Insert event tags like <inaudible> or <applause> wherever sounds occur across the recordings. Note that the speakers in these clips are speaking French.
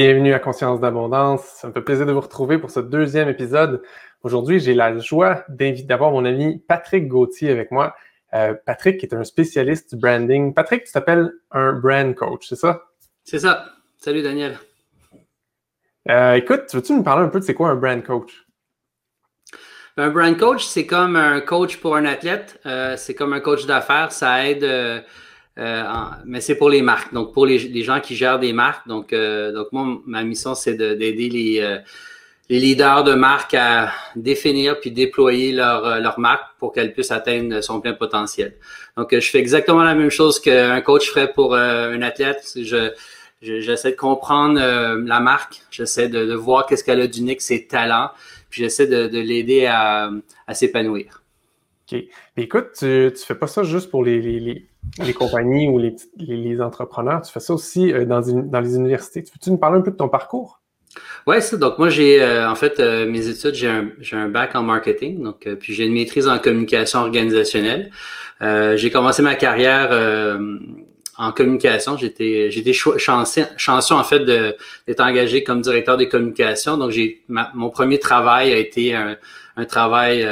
Bienvenue à Conscience d'abondance. Ça me fait plaisir de vous retrouver pour ce deuxième épisode. Aujourd'hui, j'ai la joie d'avoir mon ami Patrick Gauthier avec moi. Euh, Patrick est un spécialiste du branding. Patrick, tu t'appelles un brand coach, c'est ça? C'est ça. Salut Daniel. Euh, écoute, veux-tu nous parler un peu de c'est quoi un brand coach? Un brand coach, c'est comme un coach pour un athlète. Euh, c'est comme un coach d'affaires. Ça aide euh, mais c'est pour les marques, donc pour les, gens qui gèrent des marques. Donc, euh, donc moi, ma mission, c'est d'aider les, euh, les leaders de marques à définir puis déployer leur, leur marque pour qu'elle puisse atteindre son plein potentiel. Donc, je fais exactement la même chose qu'un coach ferait pour un athlète. Je, j'essaie de comprendre la marque, j'essaie de, de voir qu'est-ce qu'elle a d'unique, ses talents, puis j'essaie de, de l'aider à, à s'épanouir. OK. Mais écoute, tu, tu fais pas ça juste pour les, les les compagnies ou les, les, entrepreneurs. Tu fais ça aussi euh, dans, dans les universités. Tu peux-tu nous parler un peu de ton parcours? Oui, ça. Donc, moi, j'ai, euh, en fait, euh, mes études, j'ai un, j'ai un bac en marketing. Donc, puis j'ai une maîtrise en communication organisationnelle. j'ai commencé ma carrière en communication. J'étais, j'étais chanceux, chanceux, en fait, d'être engagé comme directeur des communications. Donc, j'ai, mon premier travail a été un, un travail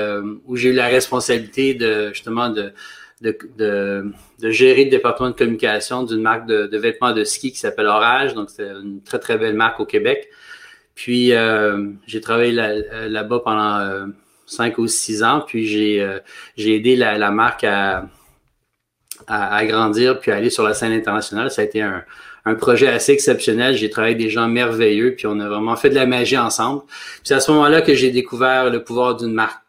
où j'ai eu la responsabilité de, justement, de, de, de, de, gérer le département de communication d'une marque de, de, vêtements de ski qui s'appelle Orage. Donc, c'est une très, très belle marque au Québec. Puis, euh, j'ai travaillé là, là-bas pendant euh, cinq ou six ans. Puis, j'ai, euh, j'ai aidé la, la marque à, à, à, grandir puis à aller sur la scène internationale. Ça a été un, un projet assez exceptionnel. J'ai travaillé avec des gens merveilleux, puis on a vraiment fait de la magie ensemble. Puis c'est à ce moment-là que j'ai découvert le pouvoir d'une marque.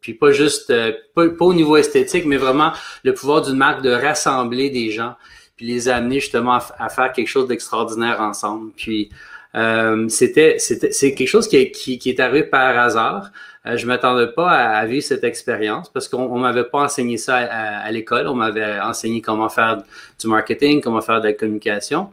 Puis pas juste, euh, pas, au niveau esthétique, mais vraiment le pouvoir d'une marque de rassembler des gens, puis les amener justement à, faire quelque chose d'extraordinaire ensemble. Puis euh, c'était, c'était, c'est quelque chose qui, qui, qui est arrivé par hasard. Euh, je m'attendais pas à, vivre cette expérience parce qu'on m'avait pas enseigné ça à, l'école. On m'avait enseigné comment faire du marketing, comment faire de la communication.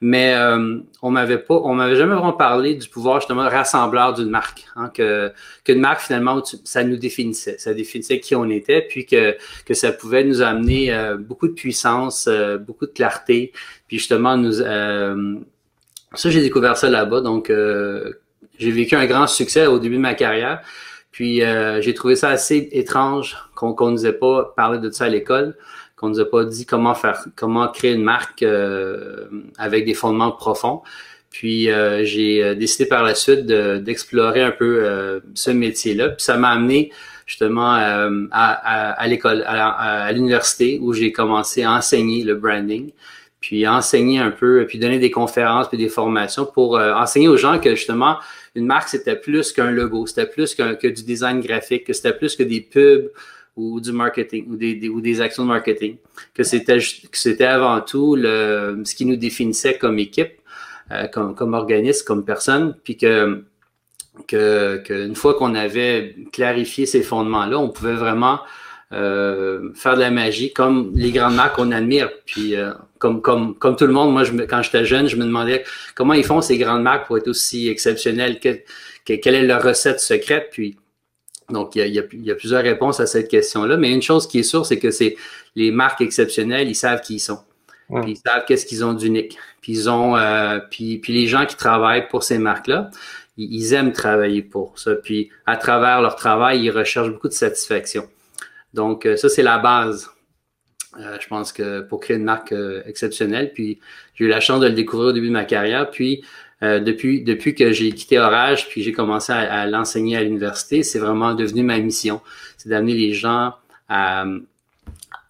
Mais euh, on m'avait pas, on m'avait jamais vraiment parlé du pouvoir justement rassembleur d'une marque, hein, que qu'une marque finalement ça nous définissait, ça définissait qui on était, puis que que ça pouvait nous amener euh, beaucoup de puissance, euh, beaucoup de clarté, puis justement nous, ça j'ai découvert ça là-bas, donc j'ai vécu un grand succès au début de ma carrière. Puis euh, j'ai trouvé ça assez étrange qu'on ne nous ait pas parlé de ça à l'école, qu'on nous ait pas dit comment faire, comment créer une marque euh, avec des fondements profonds. Puis euh, j'ai décidé par la suite d'explorer un peu ce métier-là. Puis ça m'a amené justement à, à, l'école, à, l'université où j'ai commencé à enseigner le branding puis enseigner un peu, puis donner des conférences, puis des formations pour enseigner aux gens que justement une marque, c'était plus qu'un logo, c'était plus que du design graphique, que c'était plus que des pubs ou du marketing ou des, ou des actions de marketing, que c'était c'était avant tout le, ce qui nous définissait comme équipe, euh, comme, comme organisme, comme personne, puis que que qu'une fois qu'on avait clarifié ces fondements-là, on pouvait vraiment euh, faire de la magie comme les grandes marques qu'on admire. Puis euh, comme, comme, comme tout le monde, moi, quand j'étais jeune, je me demandais comment ils font ces grandes marques pour être aussi exceptionnelles, quelle est leur recette secrète. Puis donc, il y, a, il y a, plusieurs réponses à cette question-là. Mais une chose qui est sûre, c'est que c'est les marques exceptionnelles, ils savent qui ils sont. Puis ils savent qu'est-ce qu'ils ont d'unique. Puis ils ont, euh, puis, puis les gens qui travaillent pour ces marques-là, ils, ils, aiment travailler pour ça. Puis à travers leur travail, ils recherchent beaucoup de satisfaction. Donc, euh, ça, c'est la base. Euh, je pense que pour créer une marque euh, exceptionnelle, puis j'ai eu la chance de le découvrir au début de ma carrière. Puis depuis, depuis que j'ai quitté Orage, puis j'ai commencé à, l'enseigner à l'université, c'est vraiment devenu ma mission. C'est d'amener les gens à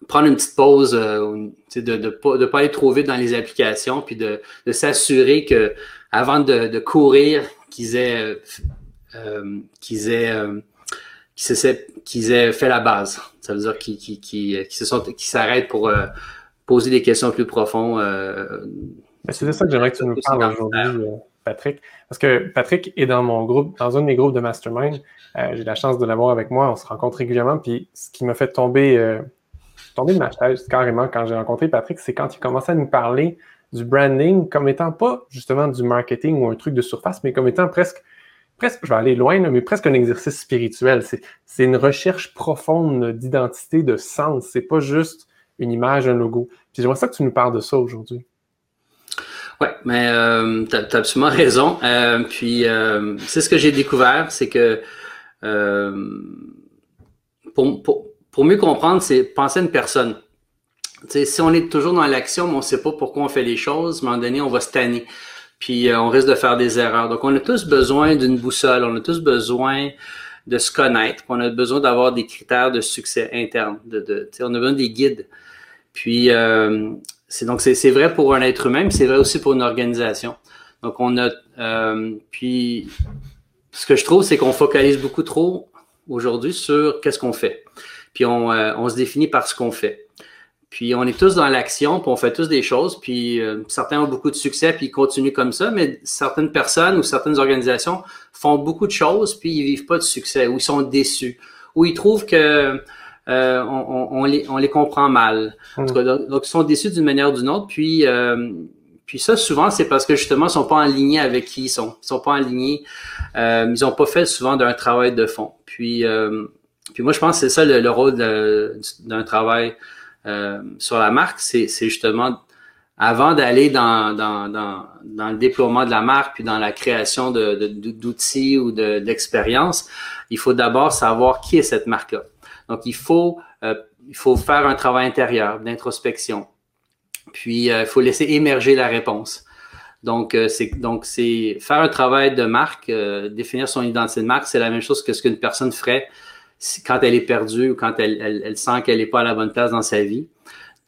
prendre une petite pause, de ne pas, de pas aller trop vite dans les applications, puis de, de s'assurer que avant de, de courir, qu'ils aient, qu'ils aient qu'ils aient fait la base. Ça veut dire qu'ils qui, qui, qui, qui s'arrêtent pour euh, poser des questions plus profondes. Euh, c'est de ça que j'aimerais que tu nous parles aujourd'hui, euh, Patrick. Parce que Patrick est dans mon groupe, dans un de mes groupes de mastermind. J'ai la chance de l'avoir avec moi. On se rencontre régulièrement. Puis ce qui m'a fait tomber, tomber de ma chaise carrément quand j'ai rencontré Patrick, c'est quand il commençait à nous parler du branding comme étant pas justement du marketing ou un truc de surface, mais comme étant presque presque, je vais aller loin, mais presque un exercice spirituel. C'est une recherche profonde d'identité, de sens. C'est pas juste une image, un logo. Puis j'aimerais ça que tu nous parles de ça aujourd'hui. Ouais, mais euh, tu as, absolument raison. Euh, puis euh, c'est ce que j'ai découvert, c'est que euh, pour, pour, pour, mieux comprendre, c'est penser à une personne. sais, si on est toujours dans l'action, mais on ne sait pas pourquoi on fait les choses, à un moment donné, on va se tanner. Puis on risque de faire des erreurs. Donc, on a tous besoin d'une boussole, on a tous besoin de se connaître, on a besoin d'avoir des critères de succès interne. De, de on a besoin des guides. Puis euh, c'est donc c'est vrai pour un être humain, mais c'est vrai aussi pour une organisation. Donc on a euh, puis ce que je trouve, c'est qu'on focalise beaucoup trop aujourd'hui sur qu'est-ce qu'on fait. Puis on, euh, on se définit par ce qu'on fait. Puis on est tous dans l'action, puis on fait tous des choses, puis euh, certains ont beaucoup de succès, puis ils continuent comme ça, mais certaines personnes ou certaines organisations font beaucoup de choses, puis ils vivent pas de succès, ou ils sont déçus, ou ils trouvent que euh, on, les, on les comprend mal. Hmm. donc, ils sont déçus d'une manière ou d'une autre, puis euh, puis ça, souvent, c'est parce que justement, ils sont pas alignés avec qui ils sont. Ils sont pas alignés. Euh, ils ont pas fait souvent d'un travail de fond. Puis, puis moi, je pense que c'est ça le, le rôle d'un travail euh, sur la marque, c'est justement avant d'aller dans, dans, dans, dans, le déploiement de la marque puis dans la création d'outils de, ou d'expériences, il faut d'abord savoir qui est cette marque-là. Donc, il faut, euh, il faut faire un travail intérieur d'introspection. Puis, euh, il faut laisser émerger la réponse. Donc, c'est donc c'est faire un travail de marque, définir son identité de marque, c'est la même chose que ce qu'une personne ferait quand elle est perdue ou quand elle, elle, sent qu'elle n'est pas à la bonne place dans sa vie.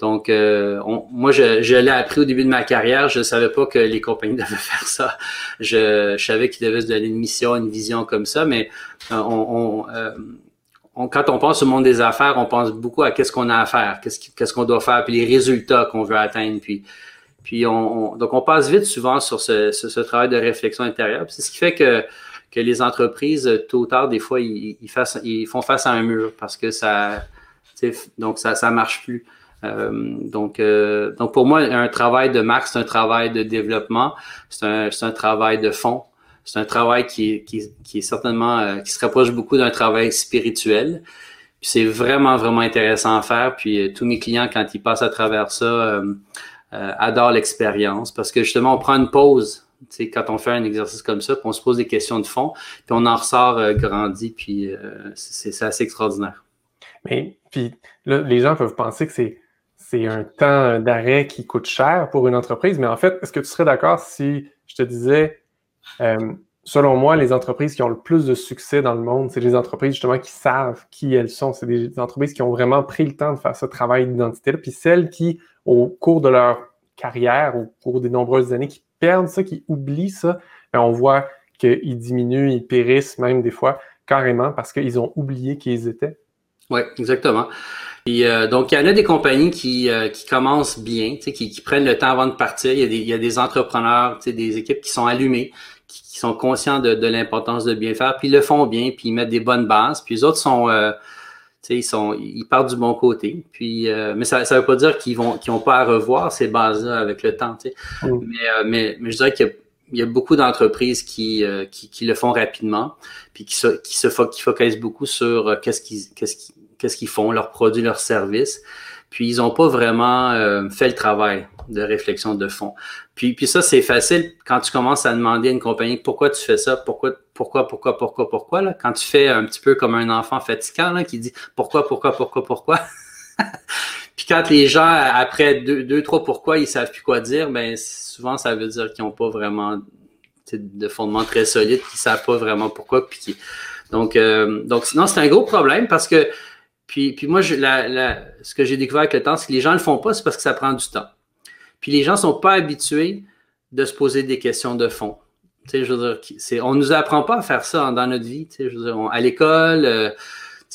Donc, euh, moi, je, l'ai appris au début de ma carrière. Je ne savais pas que les compagnies <laughs> devaient faire ça. Je, savais qu'ils devaient se donner une mission, une vision comme ça, mais euh, on, euh, quand on pense au monde des affaires, on pense beaucoup à qu'est-ce qu'on a à faire, qu'est-ce qu'on doit faire, puis les résultats qu'on veut atteindre. Puis, puis on, donc, on passe vite souvent sur ce, ce, ce travail de réflexion intérieure. C'est ce qui fait que que les entreprises, tôt ou tard, des fois, ils, ils, font face à un mur parce que ça, donc ça, ça marche plus. Euh, donc, euh, donc pour moi, un travail de marque, c'est un travail de développement, c'est un, un travail de fond, c'est un travail qui, qui, qui est certainement qui se rapproche beaucoup d'un travail spirituel. Puis c'est vraiment vraiment intéressant à faire. Puis tous mes clients, quand ils passent à travers ça, adorent l'expérience parce que justement, on prend une pause quand on fait un exercice comme ça, puis on se pose des questions de fond, puis on en ressort euh, grandi, puis euh, c'est assez extraordinaire. Mais puis là, les gens peuvent penser que c'est c'est un temps d'arrêt qui coûte cher pour une entreprise, mais en fait, est-ce que tu serais d'accord si je te disais, euh, selon moi, les entreprises qui ont le plus de succès dans le monde, c'est les entreprises justement qui savent qui elles sont. C'est des entreprises qui ont vraiment pris le temps de faire ce travail d'identité-là, puis celles qui, au cours de leur carrière, au cours des nombreuses années, qui perdent ça, qui oublient ça, ben, on voit qu'ils diminuent, ils périssent même des fois carrément parce qu'ils ont oublié qui ils étaient. Oui, exactement. Et, euh, donc, il y en a des compagnies qui, euh, qui commencent bien, qui, qui prennent le temps avant de partir. Il y a des, il y a des entrepreneurs, des équipes qui sont allumées, qui, sont conscients de, de l'importance de bien faire, puis ils le font bien, puis ils mettent des bonnes bases. Puis les autres sont... Euh, ils sont, ils partent du bon côté. Puis, euh, mais ça ne veut pas dire qu'ils vont, qu'ils n'ont pas à revoir ces bases-là avec le temps. Mm. Mais, euh, mais, mais, je dirais qu'il y a, beaucoup d'entreprises qui, euh, qui, qui, le font rapidement, puis qui se, qui se qui focalisent beaucoup sur qu'est-ce qu'ils, qu'est-ce qu'ils, qu'est-ce qu'ils font, leurs produits, leurs services. Puis ils n'ont pas vraiment fait le travail de réflexion de fond. Puis, puis ça, c'est facile quand tu commences à demander à une compagnie pourquoi tu fais ça, pourquoi pourquoi, pourquoi, pourquoi, pourquoi, là, quand tu fais un petit peu comme un enfant fatigant là, qui dit pourquoi, pourquoi, pourquoi, pourquoi. <laughs> Puis quand les gens, après deux, trois pourquoi, ils savent plus quoi dire, ben souvent ça veut dire qu'ils n'ont pas vraiment de fondement très solide, qu'ils savent pas vraiment pourquoi. Puis donc, euh, donc sinon, c'est un gros problème parce que puis, puis moi, je, la, la, ce que j'ai découvert avec le temps, c'est que les gens le font pas, c'est parce que ça prend du temps. Puis les gens sont pas habitués de se poser des questions de fond je veux dire, on nous apprend pas à faire ça dans notre vie. Je veux dire, à l'école, euh,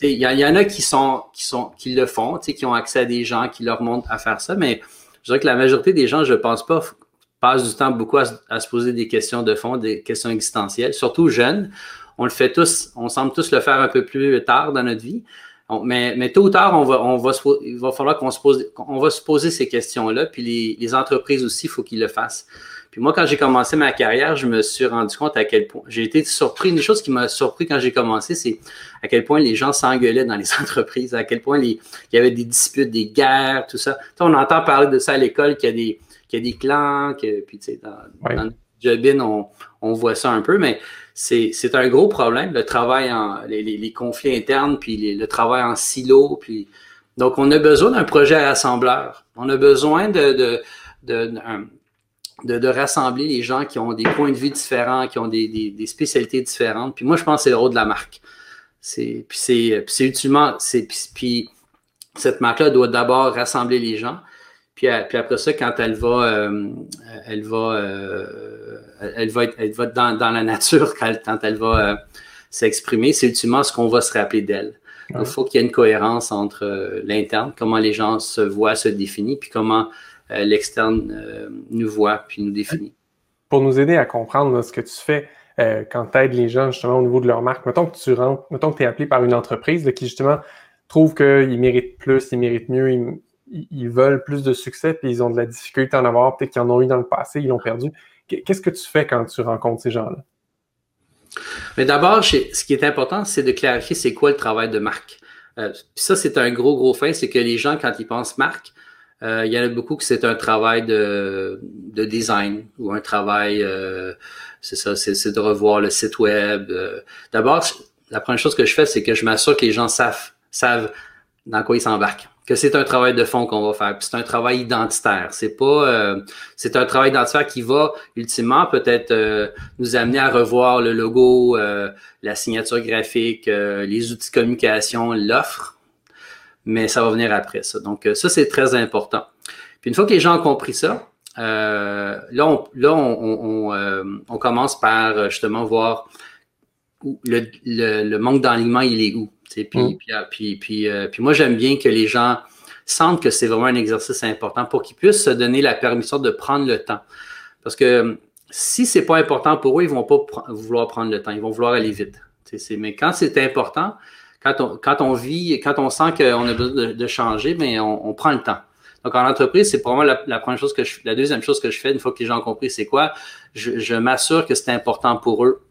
il y, y, en a qui sont, qui sont, qui le font, qui ont accès à des gens qui leur montrent à faire ça, mais je dirais que la majorité des gens, je pense pas, passent du temps beaucoup à, se poser des questions de fond, des questions existentielles, surtout jeunes. On le fait tous, on semble tous le faire un peu plus tard dans notre vie. Mais, mais tôt ou tard, on va, on va il va falloir qu'on se pose, on va se poser ces questions-là. Puis les, les entreprises aussi, il faut qu'ils le fassent. Puis moi, quand j'ai commencé ma carrière, je me suis rendu compte à quel point j'ai été surpris. Une des choses qui m'a surpris quand j'ai commencé, c'est à quel point les gens s'engueulaient dans les <laughs> entreprises, à quel point il y avait des disputes, des guerres, tout ça. on entend parler de ça à l'école, qu'il y a des qu'il y a des clans, que, puis tu sais, dans, dans Jobin, on, on voit ça un peu, mais c'est un gros problème, le travail en, les, conflits internes, puis le travail en silo, puis donc on a besoin d'un projet rassembleur. On a besoin de, de, de, de, rassembler les gens qui ont des points de vue différents, qui ont des, des, spécialités différentes. Puis moi, je pense que c'est le rôle de la marque. C'est, puis c'est, c'est, puis, cette marque-là doit d'abord rassembler les gens. Puis, puis, après ça, quand elle va, euh, elle va, euh, elle va être, elle va dans, dans la nature quand elle, quand elle va euh, s'exprimer, c'est ultimement ce qu'on va se rappeler d'elle. Il faut qu'il y ait une cohérence entre l'interne, comment les gens se voient, se définissent, puis comment l'externe nous voit, puis nous définit. Pour nous aider à comprendre ce que tu fais, euh, quand tu aides les gens justement au niveau de leur marque. Mettons que tu rentres, mettons que tu es appelé par une entreprise qui justement trouve qu'ils méritent plus, ils méritent mieux, ils, veulent plus de succès, puis ils ont de la difficulté à en avoir, peut-être qu'ils en ont eu dans le passé, ils l'ont perdu. Qu'est-ce que tu fais quand tu rencontres ces gens-là? Mais d'abord, ce qui est important, c'est de clarifier c'est quoi le travail de marque. Euh, ça, c'est un gros, gros fait, c'est que les gens, quand ils pensent marque, euh, il y en a beaucoup que c'est un travail de, de, design ou un travail, euh, c'est ça, c'est de revoir le site web. Euh. D'abord, la première chose que je fais, c'est que je m'assure que les gens savent, savent dans quoi ils s'embarquent. Que c'est un travail de fond qu'on va faire. c'est un travail identitaire. C'est pas, c'est un travail identitaire qui va ultimement peut-être nous amener à revoir le logo, la signature graphique, les outils de communication, l'offre mais ça va venir après ça. Donc, euh, ça, c'est très important. Puis une fois que les gens ont compris ça, euh, là, on, là on, on, euh, on, commence par euh, justement voir où le, le, manque d'alignement, il est où. Puis, mm. puis, ah, puis, puis, puis, moi, j'aime bien que les gens sentent que c'est vraiment un exercice important pour qu'ils puissent se donner la permission de prendre le temps. Parce que si c'est pas important pour eux, ils vont pas vouloir prendre le temps, ils vont vouloir aller vite. Mais quand c'est important, quand on, vit, quand on sent qu'on a besoin de, changer, mais on, prend le temps. Donc, en entreprise, c'est probablement la, première chose que je, la deuxième chose que je fais, une fois que les gens ont compris c'est quoi, je, m'assure que c'est important pour eux.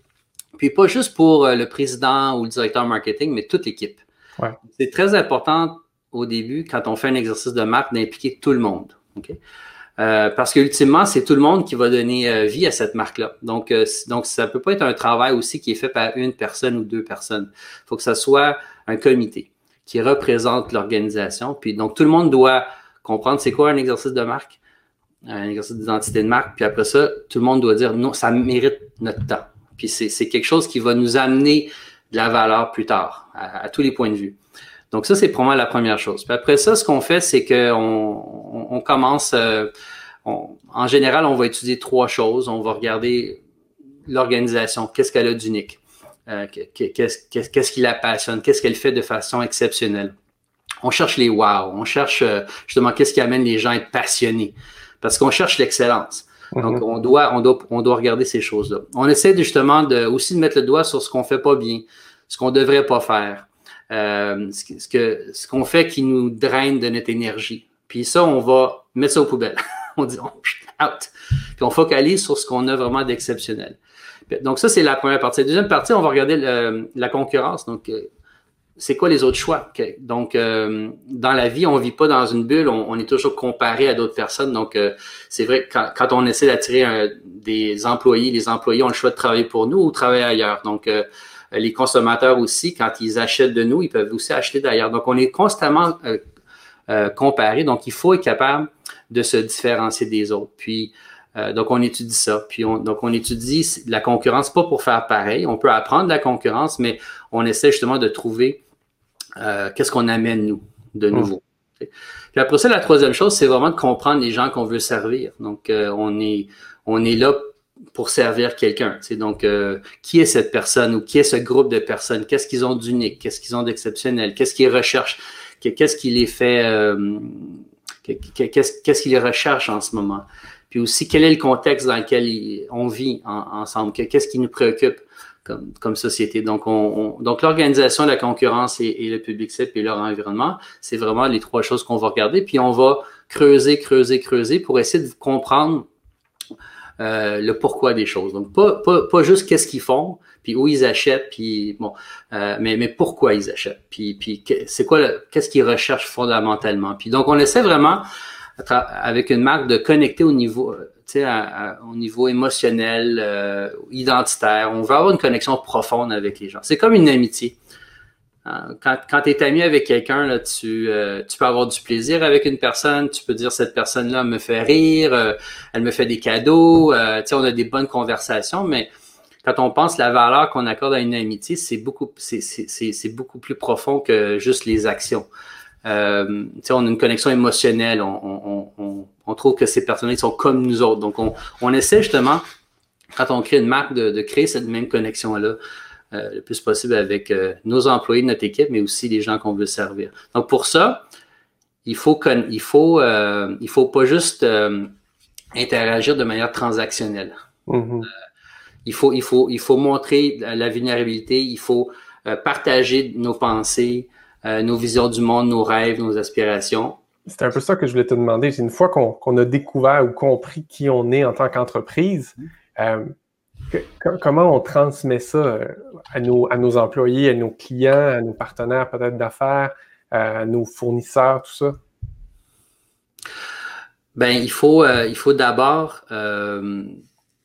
Puis pas juste pour euh, le président ou le directeur marketing, mais toute l'équipe. C'est très important au début, quand on fait un exercice de marque, d'impliquer tout le monde. Euh, parce qu'ultimement, c'est tout le monde qui va donner euh, vie à cette marque-là. Donc, euh, donc, ça peut pas être un travail aussi qui est fait par une personne ou deux personnes. Il faut que ça soit un comité qui représente l'organisation. Puis, donc, tout le monde doit comprendre c'est quoi un exercice de marque, un exercice d'identité de marque. Puis après ça, tout le monde doit dire non, ça mérite notre temps. Puis c'est quelque chose qui va nous amener de la valeur plus tard, à, tous les points de vue. Donc ça, c'est probablement la première chose. Puis après ça, ce qu'on fait, c'est qu'on on, commence, euh, en général, on va étudier trois choses. On va regarder l'organisation, qu'est-ce qu'elle a d'unique, euh, qu'est-ce qui la passionne, qu'est-ce qu'elle fait de façon exceptionnelle. On cherche les wow, on cherche euh, justement qu'est-ce qui amène les gens à être passionnés, parce qu'on cherche l'excellence. Donc, mhm. on doit, on doit, on doit regarder ces choses-là. On essaie justement de, aussi de mettre le doigt sur ce qu'on fait pas bien, ce qu'on devrait pas faire, euh, ce, que, ce qu'on fait qui nous draine de notre énergie. Puis ça, on va mettre ça aux poubelles. <laughs> on dit, oh, out. Puis on focalise sur ce qu'on a vraiment d'exceptionnel. Donc ça, c'est la première partie. La deuxième partie, on va regarder la concurrence. Donc, euh, c'est quoi les autres choix? Donc, euh, dans la vie, on vit pas dans une bulle, on, est toujours comparé à d'autres personnes. Donc, c'est vrai que quand, on essaie d'attirer des employés, les employés ont le choix de travailler pour nous ou travailler ailleurs. Donc, euh, les consommateurs aussi, quand ils achètent de nous, ils peuvent aussi acheter d'ailleurs. Donc, on est constamment euh, euh, comparé. Donc, il faut être capable de se différencier des autres. Puis, donc, on étudie ça. Puis, on, donc, on étudie la concurrence, pas pour faire pareil. On peut apprendre la concurrence, mais on essaie justement de trouver qu'est-ce qu'on amène, nous, de mmh. nouveau. Puis après ça, la troisième chose, c'est vraiment de comprendre les gens qu'on veut servir. Donc, on est on est là pour servir quelqu'un. Donc, euh, qui est cette personne ou qui est ce groupe de personnes? Qu'est-ce qu'ils ont d'unique? Qu'est-ce qu'ils ont d'exceptionnel? Qu'est-ce qu'ils recherchent? Qu'est-ce qui les fait... Euh, qu'est-ce qu'ils recherchent en ce moment? Puis aussi, quel est le contexte dans lequel on vit ensemble? Qu'est-ce qui nous préoccupe? Comme, comme société? Donc, on, donc l'organisation, la concurrence et, le public cible et leur environnement, c'est vraiment les trois choses qu'on va regarder. Puis on va creuser, creuser, creuser pour essayer de comprendre euh, le pourquoi des choses. Donc, pas, pas, pas juste qu'est-ce qu'ils font, puis où ils achètent, puis bon, euh, mais, mais pourquoi ils achètent, puis, puis c'est quoi, qu'est-ce qu'ils recherchent fondamentalement. Puis donc, on essaie vraiment avec une marque de connecter au niveau, au niveau émotionnel, euh, identitaire. On veut avoir une connexion profonde avec les gens. C'est comme une amitié. Hein, quand, quand tu es ami avec quelqu'un, euh, tu peux avoir du plaisir avec une personne, tu peux dire cette personne-là me fait rire, euh, elle me fait des cadeaux, euh, on a des bonnes conversations, mais quand on pense la valeur qu'on accorde à une amitié, c'est beaucoup plus profond que juste les actions. Euh, on a une connexion émotionnelle, on, on, on, trouve que ces personnes sont comme nous autres. Donc, on, essaie justement, quand on crée une marque, de, de créer cette même connexion-là. Euh, le plus possible avec euh, nos employés, notre équipe, mais aussi les gens qu'on veut servir. Donc pour ça, il faut il faut il faut pas juste interagir de manière transactionnelle. Mm-hmm. il faut il faut il faut montrer la vulnérabilité, il faut partager nos pensées, nos visions du monde, nos rêves, nos aspirations. C'est un peu ça que je voulais te demander. Une fois qu'on a découvert ou compris qui on est en tant qu'entreprise, comment on transmet ça euh, à nos, à nos employés, à nos clients, à nos partenaires peut-être d'affaires, à nos fournisseurs, tout ça? Ben, il faut, euh, il faut d'abord euh,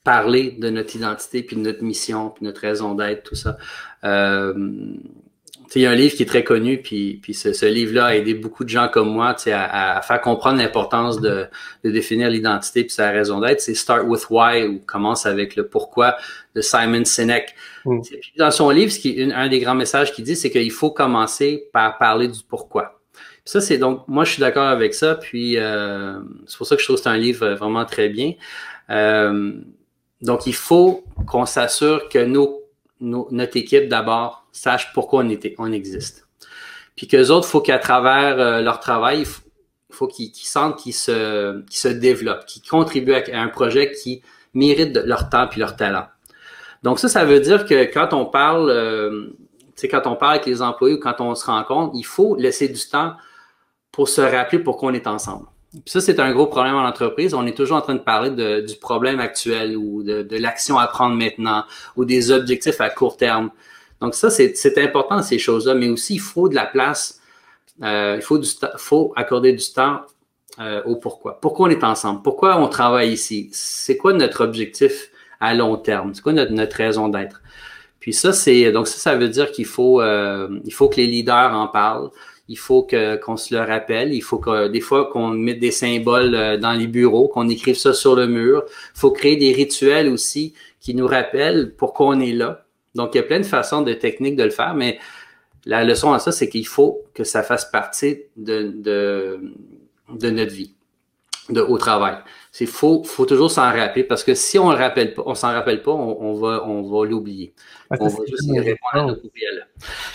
parler de notre identité, puis de notre mission, puis notre raison d'être, tout ça il y a un livre qui est très connu, puis, puis ce, livre-là a aidé beaucoup de gens comme moi à, à faire comprendre l'importance de, de, définir l'identité puis sa raison d'être. C'est Start with Why ou commence avec le pourquoi de Simon Sinek. Mm. Dans son livre, ce qui, un des grands messages qu'il dit, c'est qu'il faut commencer par parler du pourquoi. ça, c'est donc, moi, je suis d'accord avec ça. Puis euh, c'est pour ça que je trouve que c'est un livre vraiment très bien. Euh, donc, il faut qu'on s'assure que nos, nos, notre équipe d'abord sachent pourquoi on, était, on existe. Puis qu'eux autres, il faut qu'à travers euh, leur travail, il faut, qu'ils sentent qu'ils se, développent, qu'ils contribuent à, un projet qui mérite leur temps puis leur talent. Donc ça, ça veut dire que quand on parle, euh, quand on parle avec les employés ou quand on se rencontre, il faut laisser du temps pour se rappeler pourquoi on est ensemble. Puis ça, c'est un gros problème en entreprise. On est toujours en train de parler du problème actuel ou de l'action à prendre maintenant ou des objectifs à court terme. Donc ça, c'est important ces choses-là, mais aussi il faut de la place, euh, il faut, du faut accorder du temps euh, au pourquoi. Pourquoi on est ensemble? Pourquoi on travaille ici? C'est quoi notre objectif à long terme? C'est quoi notre, notre raison d'être? Puis ça, c'est donc ça, ça veut dire qu'il faut, euh, il faut que les leaders en parlent. Il faut que qu'on se le rappelle. Il faut que des fois qu'on mette des symboles euh, dans les bureaux, qu'on écrive ça sur le mur. Il faut créer des rituels aussi qui nous rappellent pourquoi on est là. Donc, il y a plein de façons, de techniques de le faire, mais la leçon à ça, c'est qu'il faut que ça fasse partie de, de, de notre vie, de, au travail. C'est faut, faut toujours s'en rappeler parce que si on le rappelle pas, on s'en rappelle pas, on, va, on va l'oublier. Ah, on va juste répondre à nos courriels.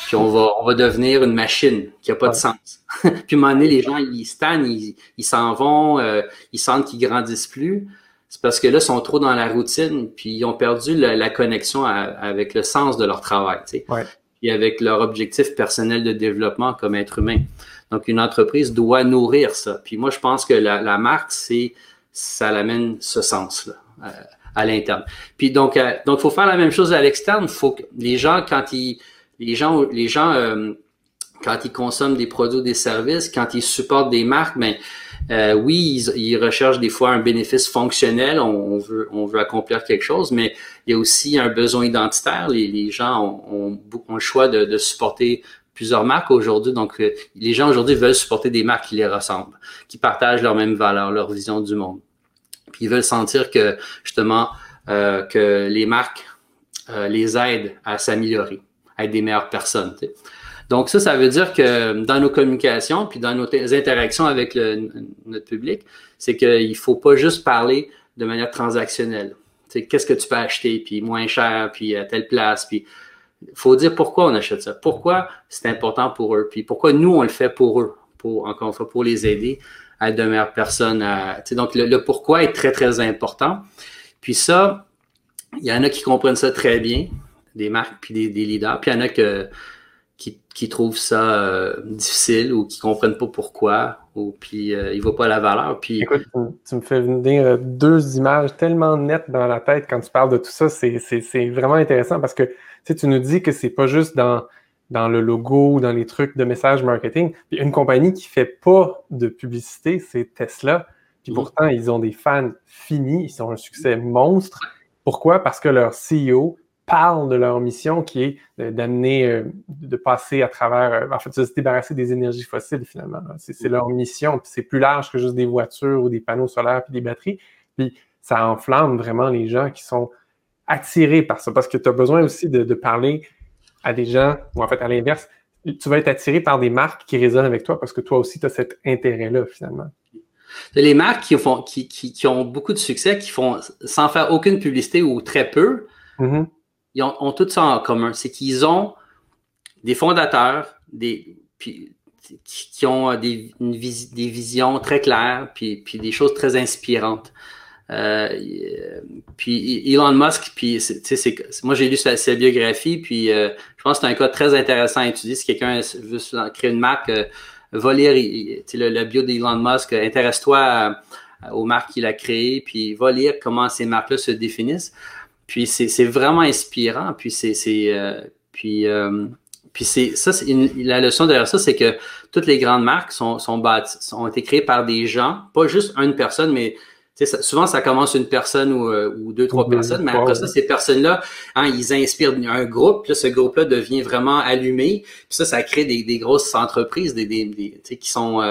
Puis on va, on va devenir une machine qui a pas de sens. <laughs> Puis à un moment donné, les gens, ils stagnent, ils s'en vont, euh, ils sentent qu'ils grandissent plus c'est parce que là, ils sont trop dans la routine, puis ils ont perdu la, connexion avec le sens de leur travail, tu sais, puis avec leur objectif personnel de développement comme être humain. Donc, une entreprise doit nourrir ça. Puis moi, je pense que la, marque, c'est ça l'amène ce sens-là euh, à l'interne. Puis donc, euh, donc, faut faire la même chose à l'externe. Faut que les gens, quand ils, les gens, les gens, euh, quand ils consomment des produits, des services, quand ils supportent des marques, ben euh, oui, ils, recherchent des fois un bénéfice fonctionnel, on, veut, accomplir quelque chose, mais il y a aussi un besoin identitaire. Les, gens ont, ont, le choix de, supporter plusieurs marques aujourd'hui. Donc, euh, les gens aujourd'hui veulent supporter des marques qui les ressemblent, qui partagent leurs mêmes valeurs, leur vision du monde. Puis ils veulent sentir que justement euh, que les marques les aident à s'améliorer, à être des meilleures personnes. Donc ça, ça veut dire que dans nos communications, puis dans nos interactions avec notre public, c'est qu'il ne faut pas juste parler de manière transactionnelle. Qu'est-ce que tu peux acheter, puis moins cher, puis à telle place, puis il faut dire pourquoi on achète ça, pourquoi c'est important pour eux, puis pourquoi nous, on le fait pour eux, pour, encore une fois, pour les aider à être de meilleures personnes. Donc, le, pourquoi est très, très important. Puis ça, il y en a qui comprennent ça très bien, des marques, puis des, des leaders, puis il y en a que qui, trouvent ça euh, difficile ou qui comprennent pas pourquoi ou puis euh, ils voient pas la valeur. Puis... Écoute, tu, me fais venir euh, deux images tellement nettes dans la tête quand tu parles de tout ça. C'est vraiment intéressant parce que tu, sais, tu nous dis que c'est pas juste dans dans le logo, dans les trucs de message marketing. Puis une compagnie qui fait pas de publicité, c'est Tesla. Puis mm. pourtant, ils ont des fans finis, ils ont un succès monstre. Pourquoi? Parce que leur CEO parle de leur mission qui est d'amener, euh, de passer à travers, euh, en fait, de se débarrasser des énergies fossiles finalement. C'est leur mission, puis c'est plus large que juste des voitures ou des panneaux solaires puis des batteries. Puis ça enflamme vraiment les gens qui sont attirés par ça, parce que tu as besoin aussi de, parler à des gens, ou en fait à l'inverse, tu vas être attiré par des marques qui résonnent avec toi parce que toi aussi tu as cet intérêt-là finalement. Les marques qui, font, qui, qui, ont beaucoup de succès, qui font sans faire aucune publicité ou très peu, mm-hmm ils ont, tout ça en commun. C'est qu'ils ont des fondateurs, des, qui ont des, des visions très claires, puis, puis des choses très inspirantes. Euh, puis Elon Musk, puis c'est, moi j'ai lu sa, biographie, puis euh, je pense que c'est un cas très intéressant à étudier. Si quelqu'un veut créer une marque, euh, va lire le, le, bio d'Elon Musk, intéresse-toi aux marques qu'il a créées, puis va lire comment ces marques-là se définissent. Puis c'est vraiment inspirant. Puis c'est euh, puis euh, puis c'est ça, la leçon derrière ça, c'est que toutes les grandes marques sont sont bâties, ont été créées par des gens, pas juste une personne, mais ça, souvent ça commence une personne ou, euh, ou deux trois personnes, mais après ça ces personnes-là, hein, ils inspirent un groupe, puis là, ce groupe-là devient vraiment allumé, puis ça ça crée des, des grosses entreprises, des, des, des qui sont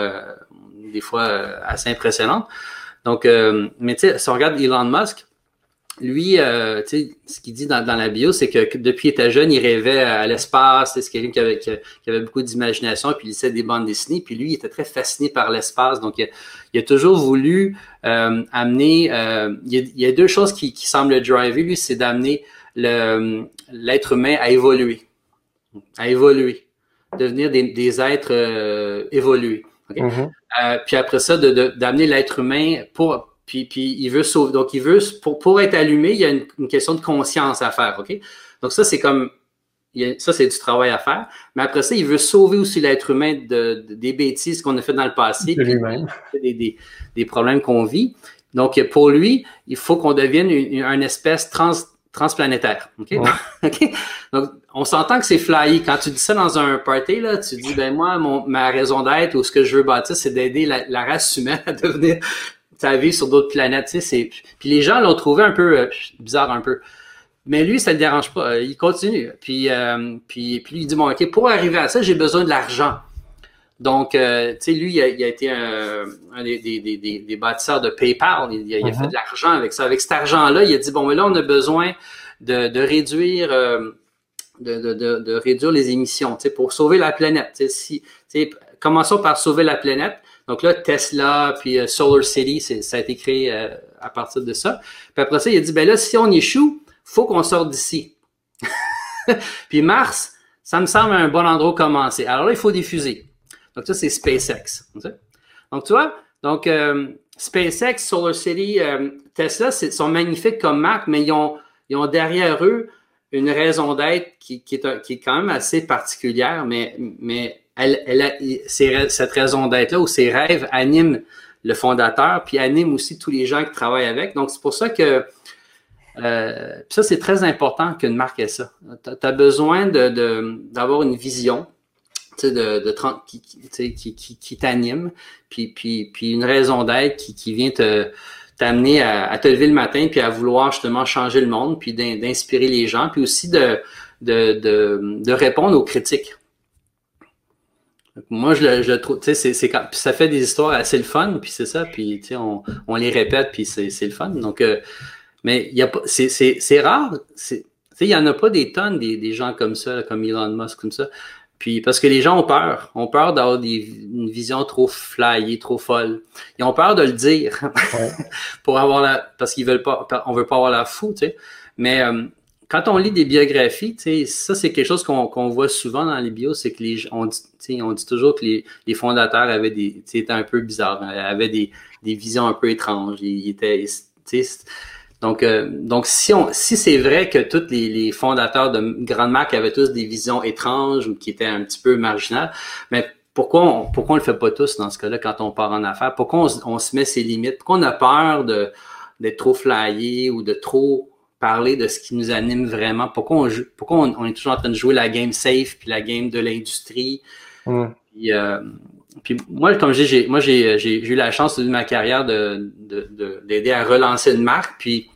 des fois assez impressionnantes. Donc, mais tu sais, si on regarde Elon Musk, lui, euh, ce qu'il dit dans, la bio, c'est que depuis qu'il était jeune, il rêvait à l'espace. C'est quelqu'un qui avait, qui, avait beaucoup d'imagination, puis il lisait des bandes dessinées. Puis lui, il était très fasciné par l'espace. Donc, il a, toujours voulu euh, amener. Euh, il, y a, deux choses qui, qui semblent le driver. Lui, c'est d'amener l'être humain à évoluer, à évoluer, devenir des, des êtres euh, évolués. Mm-hmm. Euh, puis après ça, d'amener l'être humain pour puis, puis il veut sauver. Donc, il veut, pour, pour être allumé, il y a une, question de conscience à faire, OK? Donc, ça, c'est comme, ça, c'est du travail à faire. Mais après ça, il veut sauver aussi l'être humain de, des bêtises qu'on a fait dans le passé, des, des, des, problèmes qu'on vit. Donc, pour lui, il faut qu'on devienne une, espèce trans, transplanétaire. <laughs> OK? Donc, on s'entend que c'est flyé. Quand tu dis ça dans un party, là, tu dis, ben moi, mon, ma raison d'être ou ce que je veux bâtir, c'est d'aider la, la, race humaine <laughs> à devenir sur d'autres planètes. Tu sais, puis les gens l'ont trouvé un peu euh, bizarre un peu. Mais lui, ça ne le dérange pas. Euh, il continue. Puis, euh, puis, puis il dit, bon, OK, pour arriver à ça, j'ai besoin de l'argent. Donc, tu sais, lui, il a, été un, des, des, des, bâtisseurs de PayPal. Il, a, fait uh-huh. de l'argent avec ça. Avec cet argent-là, il a dit, bon, mais là, on a besoin de, de réduire... de, de, de, réduire les émissions, tu sais, pour sauver la planète. Si, commençons par sauver la planète. Donc là, Tesla, puis euh, Solar City, ça a été créé euh, à partir de ça. Puis après ça, il a dit, ben là, si on échoue, faut qu'on sorte d'ici. <laughs> puis Mars, ça me semble un bon endroit commencer. Alors là, il faut diffuser. Donc ça, c'est SpaceX. Donc tu vois, donc euh, SpaceX, Solar City, Tesla, sont magnifiques comme marque, mais ils ont, derrière eux une raison d'être qui, est, quand même assez particulière, mais elle, elle a, cette raison d'être-là ou ses rêves animent le fondateur, puis animent aussi tous les gens qui travaillent avec. Donc, c'est pour ça que euh, ça, c'est très important qu'une marque ait ça. Tu as besoin d'avoir de, une vision de, de qui, qui, qui, qui t'anime, puis, une raison d'être qui, qui vient te t'amener à, à, te lever le matin, puis à vouloir justement changer le monde, puis d'inspirer les gens, puis aussi de, de, de, de répondre aux critiques. Moi, je le, je trouve, tu sais, c'est, quand, ça fait des histoires assez le fun, puis c'est ça, puis tu sais, on, on les répète, puis c'est, c'est le fun. Donc, euh, mais il y a pas, c'est, c'est, c'est rare, c'est, tu sais, il y en a pas des tonnes des, des gens comme ça, comme Elon Musk, comme ça. Puis parce que les gens ont peur, ont peur d'avoir des, une vision trop flyée, trop folle. Ils ont peur de le dire <laughs> pour avoir la, parce qu'ils veulent pas, on veut pas avoir la fou, tu sais. Mais euh, quand on lit des biographies, ça c'est quelque chose qu'on voit souvent dans les bios, c'est que les on dit, on dit toujours que les, les fondateurs avaient des, étaient un peu bizarres, hein, avaient des, des visions un peu étranges. Ils, étaient, donc, euh, donc si on, si c'est vrai que tous les, les, fondateurs de grandes marques avaient tous des visions étranges ou qui étaient un petit peu marginales, mais pourquoi on, pourquoi on le fait pas tous dans ce cas-là quand on part en affaires? Pourquoi on, on se met ses limites? Pourquoi on a peur d'être trop flyé ou de trop parler de ce qui nous anime vraiment. Pourquoi on, pourquoi on, est toujours en train de jouer la game safe puis la game de l'industrie? Mm. Euh, puis, moi, comme je dis, moi j'ai, eu la chance de ma carrière de, d'aider à relancer une marque. Puis,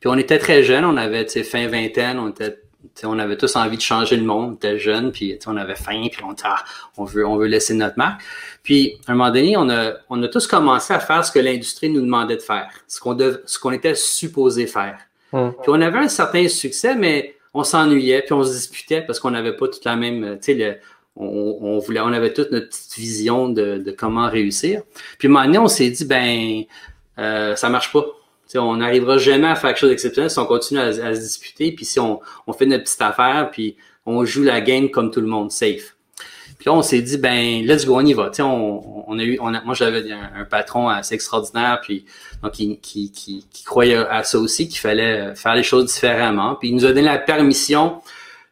puis on était très jeunes, on avait fin vingtaine, on était on avait tous envie de changer le monde, on était jeunes, puis on avait faim, puis on, ah, on veut on veut laisser notre marque. Puis à un moment donné, on a on a tous commencé à faire ce que l'industrie nous demandait de faire, ce qu'on ce qu'on était supposé faire. Hum. Puis on avait un certain succès, mais on s'ennuyait, puis on se disputait parce qu'on n'avait pas toute la même, tu sais, on, voulait, on avait toute notre petite vision de, comment réussir. Puis à un moment on s'est dit, ben, euh, ça marche pas. sais, on n'arrivera jamais à faire quelque chose d'exceptionnel si on continue à, se disputer, puis si on, on, fait notre petite affaire, puis on joue la game comme tout le monde, safe. Puis là, on s'est dit, ben, let's go, on y va. on, on a eu, on a, moi, j'avais un, patron assez extraordinaire, puis donc qui, qui, qui, qui croyait à ça aussi, qu'il fallait faire les choses différemment. Puis il nous a donné la permission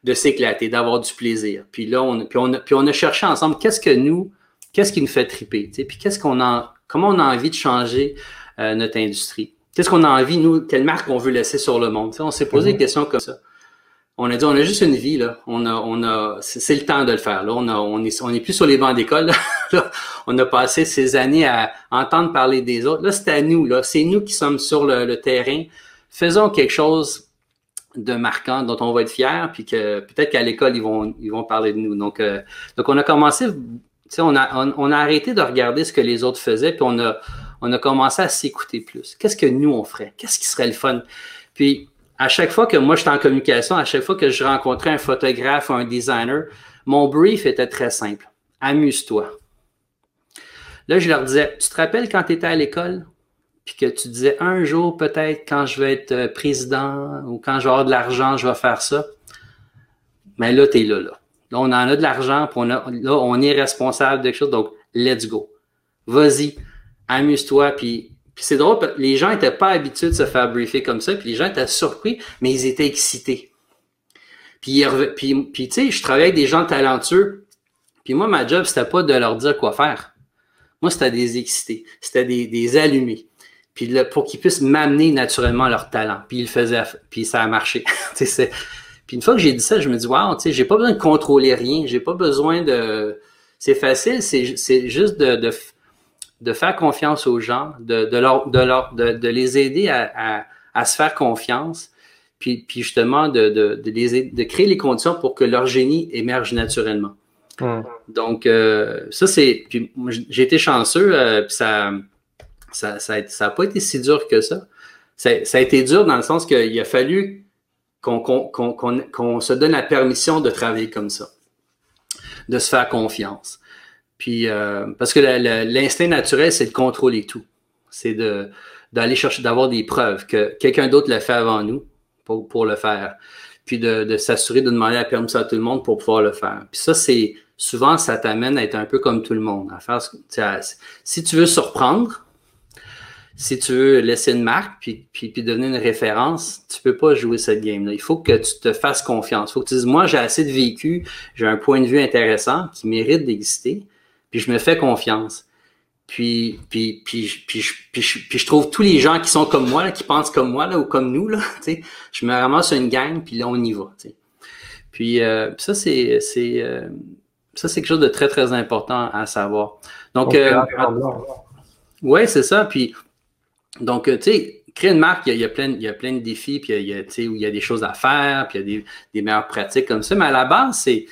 de s'éclater, d'avoir du plaisir. Puis là, on, puis on, a, puis on a cherché ensemble qu'est-ce que nous, qu'est-ce qui nous fait triper, puis qu'est-ce qu'on a, comment on a envie de changer euh, notre industrie? Qu'est-ce qu'on a envie, nous, quelle marque on veut laisser sur le monde? on s'est posé des mm-hmm. questions comme ça on a dit on a juste une vie là, on a on a c'est le temps de le faire là, on a on est on est plus sur les bancs d'école <laughs> on a passé ces années à entendre parler des autres. Là, c'est à nous là, c'est nous qui sommes sur le, terrain. Faisons quelque chose de marquant dont on va être fier puis que peut-être qu'à l'école ils vont ils vont parler de nous. Donc euh, donc on a commencé on a on, a arrêté de regarder ce que les autres faisaient puis on a on a commencé à s'écouter plus. Qu'est-ce que nous on ferait? Qu'est-ce qui serait le fun? Puis à chaque fois que moi j'étais en communication, à chaque fois que je rencontrais un photographe ou un designer, mon brief était très simple. Amuse-toi. Là, je leur disais, tu te rappelles quand tu étais à l'école? Puis que tu disais un jour peut-être quand je vais être euh, président ou quand je vais avoir de l'argent, je vais faire ça. Mais là, tu es là, là. Là, on en a de l'argent, puis là, on est responsable de quelque chose, donc let's go. Vas-y, amuse-toi, puis puis c'est drôle, les gens n'étaient pas habitués de se faire briefer comme ça, puis les gens étaient surpris, mais ils étaient excités. Puis, puis, puis tu sais, je travaillais avec des gens talentueux, puis moi, ma job, c'était pas de leur dire quoi faire. Moi, c'était des excités, c'était des, des allumés. Puis pour qu'ils puissent m'amener naturellement leur talent. Puis ils faisaient, puis ça a marché. <laughs> puis une fois que j'ai dit ça, je me dis, wow, tu sais, j'ai pas besoin de contrôler rien, j'ai pas besoin de... C'est facile, c'est juste de de faire confiance aux gens, de, de, leur, de, leur, de, de les aider à, à, à, se faire confiance, puis, puis justement de, de, de, les, de créer les conditions pour que leur génie émerge naturellement. Donc, euh, ça, c'est. Puis j'ai été chanceux, euh, puis ça ça, ça, ça a pas été si dur que ça. Ça, ça a été dur dans le sens qu'il a fallu qu'on qu'on qu'on se donne la permission de travailler comme ça, de se faire confiance. Puis euh, parce que l'instinct naturel, c'est de contrôler tout. C'est d'aller chercher, d'avoir des preuves que quelqu'un d'autre l'a fait avant nous pour, pour le faire. Puis de, de s'assurer de demander la permission à tout le monde pour pouvoir le faire. Puis ça, c'est souvent, ça t'amène à être un peu comme tout le monde. À faire si tu veux surprendre, si tu veux laisser une marque puis, puis, puis devenir une référence, tu peux pas jouer cette game-là. Il faut que tu te fasses confiance. Il faut que tu dises, moi, j'ai assez de vécu, j'ai un point de vue intéressant qui mérite d'exister puis je me fais confiance. Puis, puis, puis, puis, puis, puis, je trouve tous les gens qui sont comme moi, là, qui pensent comme moi là, ou comme nous, là, <laughs> je me ramasse une gang, puis là, on y va. Puis euh, ça, c'est, c'est, euh, ça, c'est quelque chose de très, très important à savoir. Donc, euh, ouais, c'est ça. Puis, donc, tu sais, créer une marque, il y, a, plein, il y a plein de défis, puis il y a, tu sais, où il y a des choses à faire, puis il y a des, des meilleures pratiques comme ça. Mais à la base, c'est,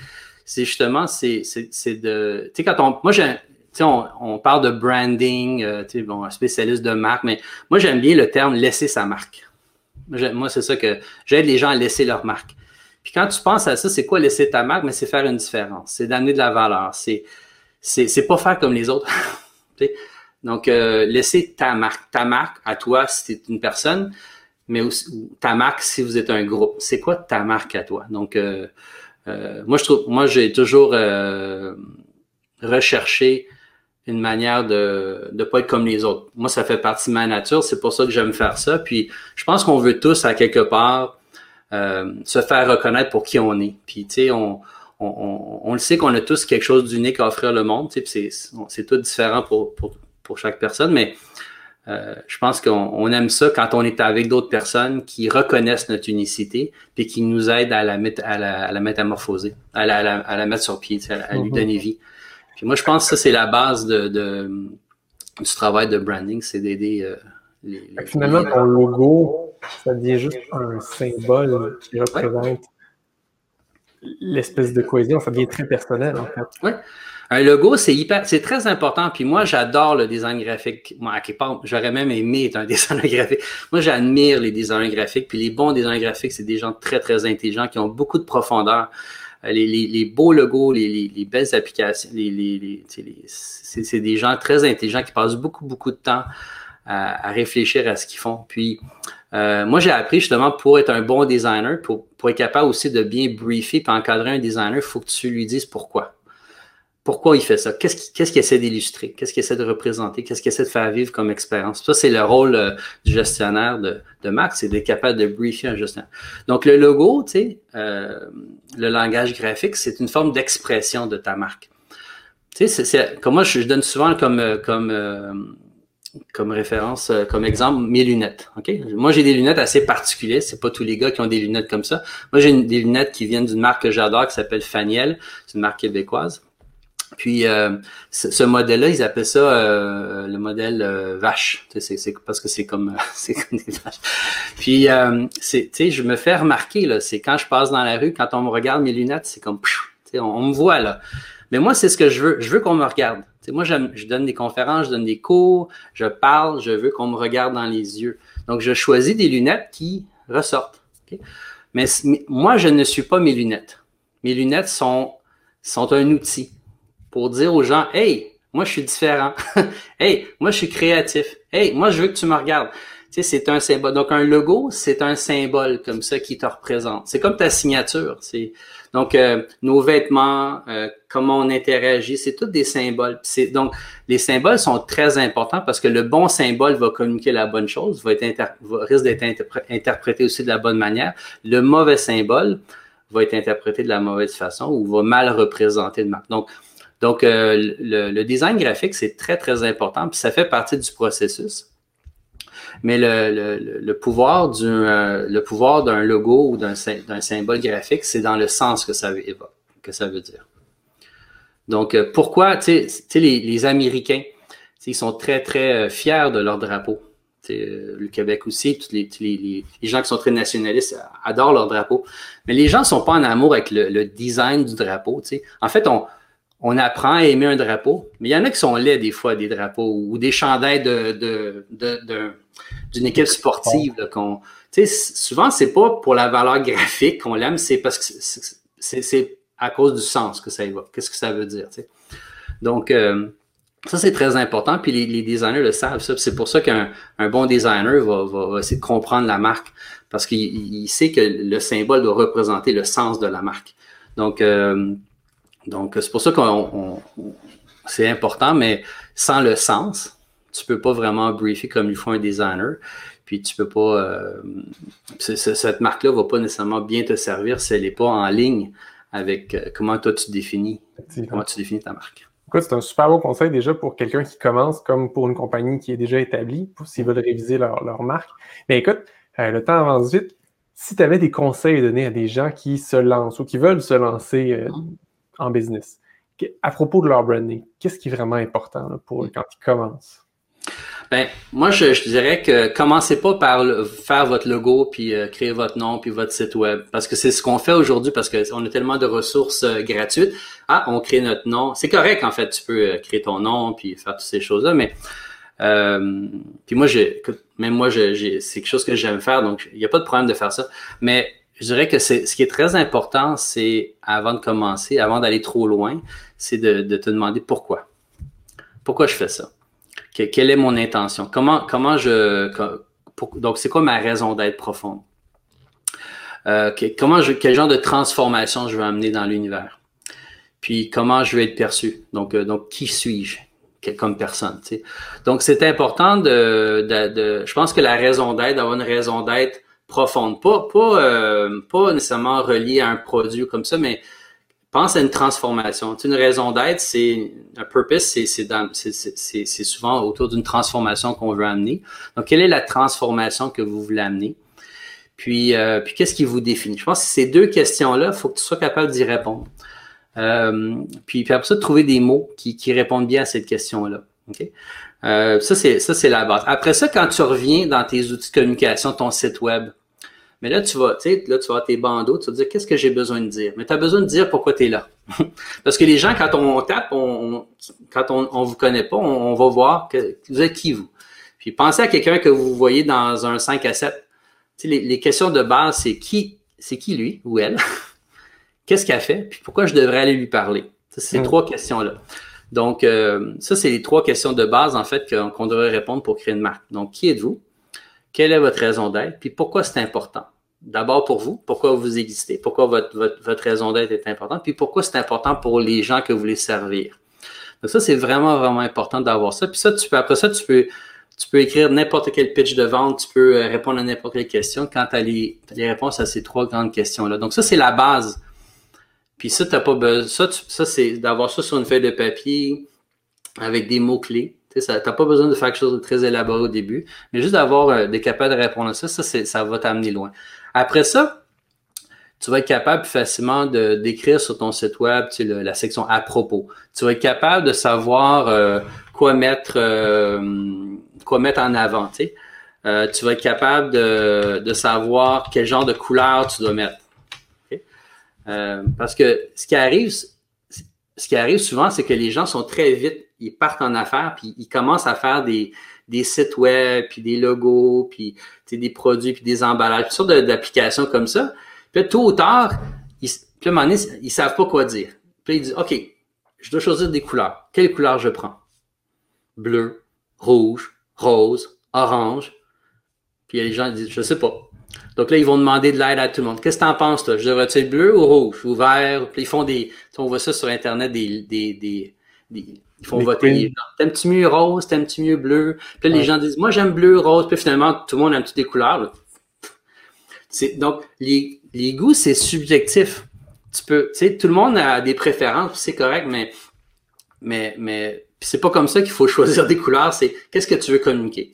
c'est justement, c'est, de. Tu sais, quand on. Moi, j'ai. On, on parle de branding, euh, bon, un spécialiste de marque, mais moi, j'aime bien le terme laisser sa marque. Moi, c'est ça que j'aide les gens à laisser leur marque. Puis quand tu penses à ça, c'est quoi laisser ta marque? Mais c'est faire une différence. C'est d'amener de la valeur. C'est, c'est, pas faire comme les autres. <laughs> Donc, euh, laisser ta marque. Ta marque à toi si tu une personne, mais aussi ta marque si vous êtes un groupe. C'est quoi ta marque à toi? Donc, euh, euh, moi, je trouve, moi, j'ai toujours euh, recherché une manière de ne pas être comme les autres. Moi, ça fait partie de ma nature. C'est pour ça que j'aime faire ça. Puis, je pense qu'on veut tous, à quelque part, euh, se faire reconnaître pour qui on est. Puis, tu sais, on, on, on, le sait qu'on a tous quelque chose d'unique à offrir le monde. Tu sais, c'est, tout différent pour, pour, pour chaque personne. Mais Euh, je pense qu'on aime ça quand on est avec d'autres personnes qui reconnaissent notre unicité et qui nous aident à la, à la, à la métamorphoser, à la, à la, mettre sur pied, à, lui mhm. donner vie. Puis moi, je pense que ça, c'est la base de, de, du travail de branding, c'est d'aider euh, les, Finalement, ton logo, ça devient juste un symbole qui représente l'espèce de cohésion. Ça devient très personnel, en fait. Oui. Un logo, c'est hyper, c'est très important. Puis moi, j'adore le design graphique. Moi, à quelque j'aurais même aimé être un <laughs> designer graphique. Moi, j'admire les designers graphiques. Puis les bons designers graphiques, c'est des gens très, très intelligents qui ont beaucoup de profondeur. Euh, les, les, les beaux logos, les, les, belles applications, les, c'est des gens très intelligents qui passent beaucoup, beaucoup de temps à, à réfléchir à ce qu'ils font. Puis, euh, moi, j'ai appris justement pour être un bon designer, pour, pour être capable aussi de bien briefer et encadrer un designer, il faut que tu lui dises pourquoi. Pourquoi il fait ça? Qu'est-ce qu'il essaie d'illustrer? Qu'est-ce qu'il essaie de représenter? Qu'est-ce qu'il essaie de faire vivre comme expérience? Ça, c'est le rôle euh, du gestionnaire de, de Max, c'est d'être capable de briefer un gestionnaire. Donc, le logo, tu sais, euh, le langage graphique, c'est une forme d'expression de ta marque. Tu sais, c'est, comme moi, je, donne souvent comme, euh, comme, comme référence, comme exemple, mes lunettes. Ok, Moi, j'ai des lunettes assez particulières. C'est pas tous les gars qui ont des lunettes comme ça. Moi, j'ai des lunettes qui viennent d'une marque que j'adore qui s'appelle Faniel. C'est une marque québécoise. Puis euh, ce, modèle-là, ils appellent ça euh, le modèle euh, vache. C'est parce que c'est comme <laughs> des vaches. Puis je me fais remarquer là. C'est quand je passe dans la rue, quand on me regarde mes lunettes, c'est comme, on, on me voit là. Mais moi, c'est ce que je veux. Je veux qu'on me regarde. moi, je donne des conférences, je donne des cours, je parle, je veux qu'on me regarde dans les yeux. Donc, je choisis des lunettes qui ressortent. Mais moi, je ne suis pas mes lunettes. Mes lunettes sont, sont un outil pour dire aux gens, hey, moi je suis différent. <laughs> hey, moi je suis créatif. Hey, moi je veux que tu me regardes. Tu sais, c'est un symbole. Donc un logo, c'est un symbole comme ça qui te représente. C'est comme ta signature. C'est donc euh, nos vêtements, euh, comment on interagit, c'est tous des symboles. C'est donc les symboles sont très importants parce que le bon symbole va communiquer la bonne chose, va être risque d'être interprété aussi de la bonne manière. Le mauvais symbole va être interprété de la mauvaise façon ou va mal représenter le marque. Donc donc, euh, le, design graphique, c'est très, très important, puis ça fait partie du processus. Mais le, pouvoir d'un le pouvoir d'un logo ou d'un symbole graphique, c'est dans le sens que ça veut dire. Donc, euh, pourquoi, tu sais, les, les, Américains, ils sont très, très euh, fiers de leur drapeau. le Québec aussi, tous les, les, gens qui sont très nationalistes adorent leur drapeau. Mais les gens ne sont pas en amour avec le, design du drapeau. En fait, on, on apprend à aimer un drapeau, mais il y en a qui sont laids des fois, des drapeaux, ou des chandails d'une équipe sportive. qu'on, souvent, c'est pas pour la valeur graphique qu'on l'aime, c'est parce que c'est, à cause du sens que ça évoque. Qu'est-ce que ça veut dire? Donc, euh, ça, c'est très important, puis les, designers le savent. C'est pour ça qu'un bon designer va, va, essayer de comprendre la marque, parce qu'il sait que le symbole doit représenter le sens de la marque. Donc, euh, donc, c'est pour ça qu'on c'est important, mais sans le sens, tu peux pas vraiment briefer comme il faut un designer. Puis tu peux pas. Euh, cette marque-là va pas nécessairement bien te servir si elle n'est pas en ligne avec euh, comment toi tu définis, comment tu définis ta marque. c'est un super bon conseil déjà pour quelqu'un qui commence, comme pour une compagnie qui est déjà établie, s'ils veulent réviser leur, marque. Mais écoute, euh, le temps avance vite. Si tu avais des conseils à donner à des gens qui se lancent ou qui veulent se lancer en business. À propos de leur branding, qu'est-ce qui est vraiment important pour eux quand ils commencent? Ben, moi, je, dirais que commencez pas par faire votre logo, puis euh, créer votre nom, puis votre site web. Parce que c'est ce qu'on fait aujourd'hui, parce qu'on a tellement de ressources euh, gratuites. Ah, on crée notre nom. C'est correct, en fait, tu peux euh, créer ton nom, puis faire toutes ces choses-là, mais puis moi, j'ai, même moi, c'est quelque chose que j'aime faire, donc il n'y a pas de problème de faire ça. Mais je dirais que ce qui est très important, c'est avant de commencer, avant d'aller trop loin, c'est de, te demander pourquoi. Pourquoi je fais ça? quelle est mon intention? Comment, comment je. donc, c'est quoi ma raison d'être profonde? Euh, comment je, quel genre de transformation je veux amener dans l'univers? Puis comment je veux être perçu? Donc, euh, donc qui suis-je comme personne? Donc, c'est important de, de, de, Je pense que la raison d'être, d'avoir une raison d'être profonde. Pas, pas, euh, pas nécessairement relié à un produit comme ça, mais pense à une transformation. une raison d'être, c'est un purpose, c'est souvent autour d'une transformation qu'on veut amener. Donc, quelle est la transformation que vous voulez amener? Puis, euh, puis qu'est-ce qui vous définit? Je pense que ces deux questions-là, il faut que tu sois capable d'y répondre. Euh, puis, puis après ça, trouver des mots qui, qui répondent bien à cette question-là. OK? Euh, ça, c'est ça, c'est la base. Après ça, quand tu reviens dans tes outils de communication, ton site web, mais là, tu vas, tu sais, là, tu vas tes bandeaux, tu vas dire qu'est-ce que j'ai besoin de dire? Mais tu as besoin de dire pourquoi tu es là. <laughs> Parce que les gens, quand on tape, on, quand on ne vous connaît pas, on, va voir que vous êtes qui vous. Puis pensez à quelqu'un que vous voyez dans un 5 à 7. Tu sais, les, les questions de base, c'est qui, c'est qui lui ou elle? <laughs> Qu'est-ce qu'elle fait? Puis pourquoi je devrais aller lui parler? C'est ces hmm. trois questions-là. Donc, euh, ça, c'est les trois questions de base, en fait, qu'on devrait répondre pour créer une marque. Donc, qui êtes-vous? Quelle est votre raison d'être? Puis pourquoi c'est important? D'abord pour vous, pourquoi vous existez, pourquoi votre, votre, raison d'être est importante, puis pourquoi c'est important pour les gens que vous voulez servir? Donc ça, c'est vraiment, vraiment important d'avoir ça. Puis ça, tu peux, après ça, tu peux, tu peux écrire n'importe quel pitch de vente, tu peux euh, répondre à n'importe quelle question quand tu as les, les réponses à ces trois grandes questions-là. Donc ça, c'est la base. Puis ça, t'as pas besoin. Ça, ça c'est d'avoir ça sur une feuille de papier avec des mots-clés. Tu n'as pas besoin de faire quelque chose de très élaboré au début, mais juste d'avoir euh, des de répondre à ça, ça, ça va t'amener loin. Après ça, tu vas être capable facilement d'écrire sur ton site web tu sais, la section à propos. Tu vas être capable de savoir euh, quoi mettre euh, quoi mettre en avant. Tu, sais. Euh, tu vas être capable de, de savoir quel genre de couleur tu dois mettre. Parce que ce qui arrive, ce qui arrive souvent, c'est que les gens sont très vite, ils partent en affaires, puis ils commencent à faire des, des sites web, puis des logos, puis des produits, puis des emballages, toutes sortes d'applications comme ça. Puis là, tôt ou tard, ils, puis à un moment donné, ils savent pas quoi dire. Puis ils disent, OK, je dois choisir des couleurs. Quelle couleur je prends? Bleu, rouge, rose, orange. Puis les gens disent, je sais pas. Donc là, ils vont demander de l'aide à tout le monde. Qu'est-ce que tu en penses, toi? Je devrais être bleu ou rouge ou vert? Puis ils font des, on voit ça sur Internet, des, des, des, des ils font voter. T'aimes-tu mieux rose? T'aimes-tu mieux bleu? Puis là, les gens disent, moi, j'aime bleu, rose. Puis finalement, tout le monde aime toutes les couleurs. Donc, les, les goûts, c'est subjectif. Tu peux, tu sais, tout le monde a des préférences, c'est correct, mais, mais, mais, c'est pas comme ça qu'il faut <laughs> choisir des couleurs. C'est qu'est-ce que tu veux communiquer?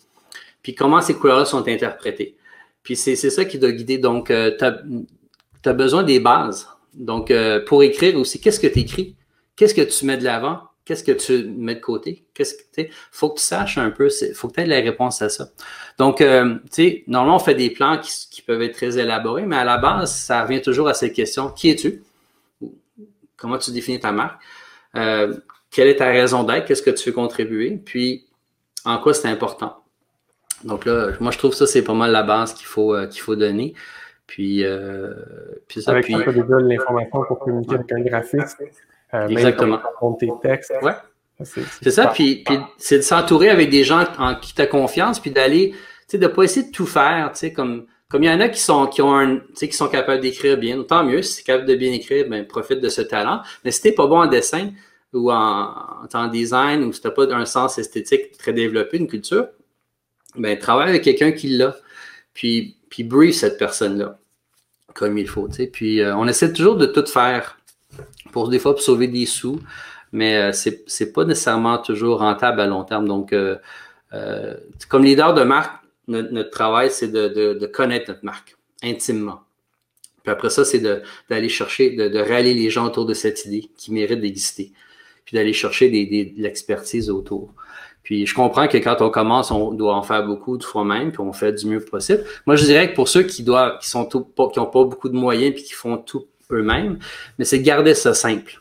Puis comment ces couleurs sont interprétées? Puis c'est, ça qui doit guider. Donc, euh, tu as, besoin des bases. Donc, euh, pour écrire aussi, qu'est-ce que tu écris? Qu'est-ce que tu mets de l'avant? Qu'est-ce que tu mets de côté? Qu'est-ce que faut que tu saches un peu, faut que tu aies la réponse à ça. Donc, euh, tu sais, normalement, on fait des plans qui, peuvent être très élaborés, mais à la base, ça revient toujours à cette question qui es-tu? Comment tu définis ta marque? Euh, quelle est ta raison d'être? Qu'est-ce que tu veux contribuer? Puis, en quoi c'est important? Donc là, moi, je trouve ça, c'est pas mal la base qu'il faut, euh, qu'il faut donner. Puis, euh, puis ça, Avec puis, déjà l'information pour communiquer avec un graphiste. Euh, Exactement. Tes textes. Ouais. C'est ça, puis, puis c'est de s'entourer avec des gens en qui tu as confiance, puis d'aller, tu sais, de pas essayer de tout faire, tu sais, comme comme il y en a qui sont qui ont un, tu sais, qui sont capables d'écrire bien, tant mieux. Si tu es capable de bien écrire, ben profite de ce talent. Mais si t'es pas bon en dessin ou en, en design ou si t'as pas un sens esthétique très développé, une culture, ben travaille avec quelqu'un qui l'a. Puis puis brief cette personne-là comme il faut, tu sais. Puis euh, on essaie toujours de tout faire pour des fois pour sauver des sous, mais euh, c'est c'est pas nécessairement toujours rentable à long terme. Donc, euh, euh, comme leader de marque, notre, travail, c'est de, de, connaître notre marque intimement. Puis après ça, c'est d'aller chercher, de, de rallier les gens autour de cette idée qui mérite d'exister. Puis d'aller chercher des, des, de l'expertise autour. Puis je comprends que quand on commence, on doit en faire beaucoup de fois-même, puis on fait du mieux possible. Moi, je dirais que pour ceux qui doivent, qui sont tout, qui ont pas beaucoup de moyens, puis qui font tout eux-mêmes, mais c'est garder ça simple.